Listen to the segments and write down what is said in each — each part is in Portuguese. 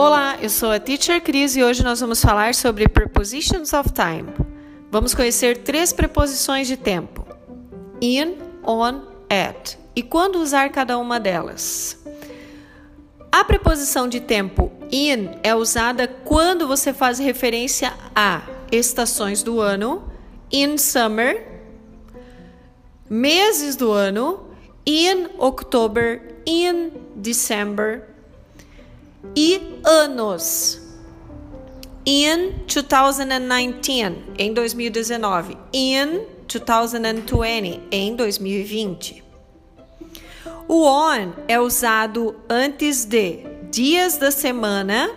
Olá, eu sou a Teacher Cris e hoje nós vamos falar sobre prepositions of time. Vamos conhecer três preposições de tempo: in, on, at e quando usar cada uma delas. A preposição de tempo in é usada quando você faz referência a estações do ano, in summer, meses do ano, in October, in December e anos. In 2019, em 2019. In 2020, em 2020. O on é usado antes de dias da semana,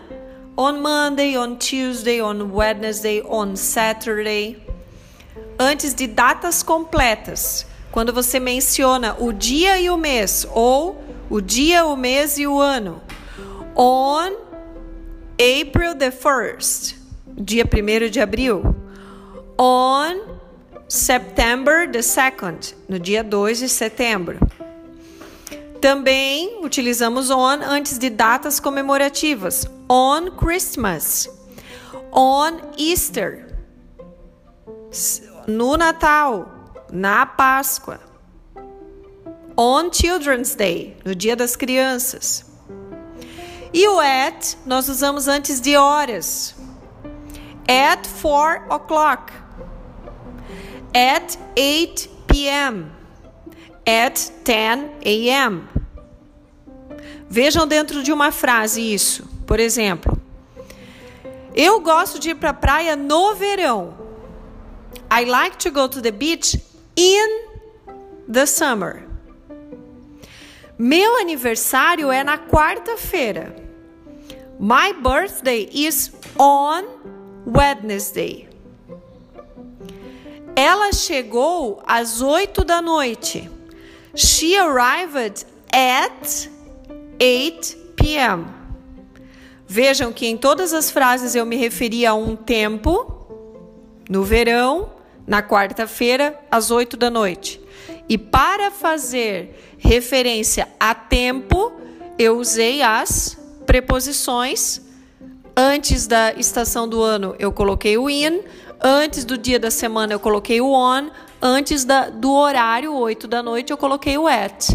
on Monday, on Tuesday, on Wednesday, on Saturday. Antes de datas completas, quando você menciona o dia e o mês, ou o dia, o mês e o ano. On April the 1st, dia 1 de abril. On September the 2nd, no dia 2 de setembro. Também utilizamos on antes de datas comemorativas. On Christmas. On Easter. No Natal. Na Páscoa. On Children's Day. No Dia das Crianças. E o at nós usamos antes de horas. At 4 o'clock. At 8 p.m. At 10 a.m. Vejam dentro de uma frase isso. Por exemplo, eu gosto de ir para a praia no verão. I like to go to the beach in the summer. Meu aniversário é na quarta-feira. My birthday is on Wednesday. Ela chegou às oito da noite. She arrived at 8 p.m. Vejam que em todas as frases eu me referi a um tempo, no verão, na quarta-feira, às 8 da noite. E para fazer referência a tempo, eu usei as preposições. Antes da estação do ano, eu coloquei o in. Antes do dia da semana, eu coloquei o on. Antes da, do horário, 8 da noite, eu coloquei o at.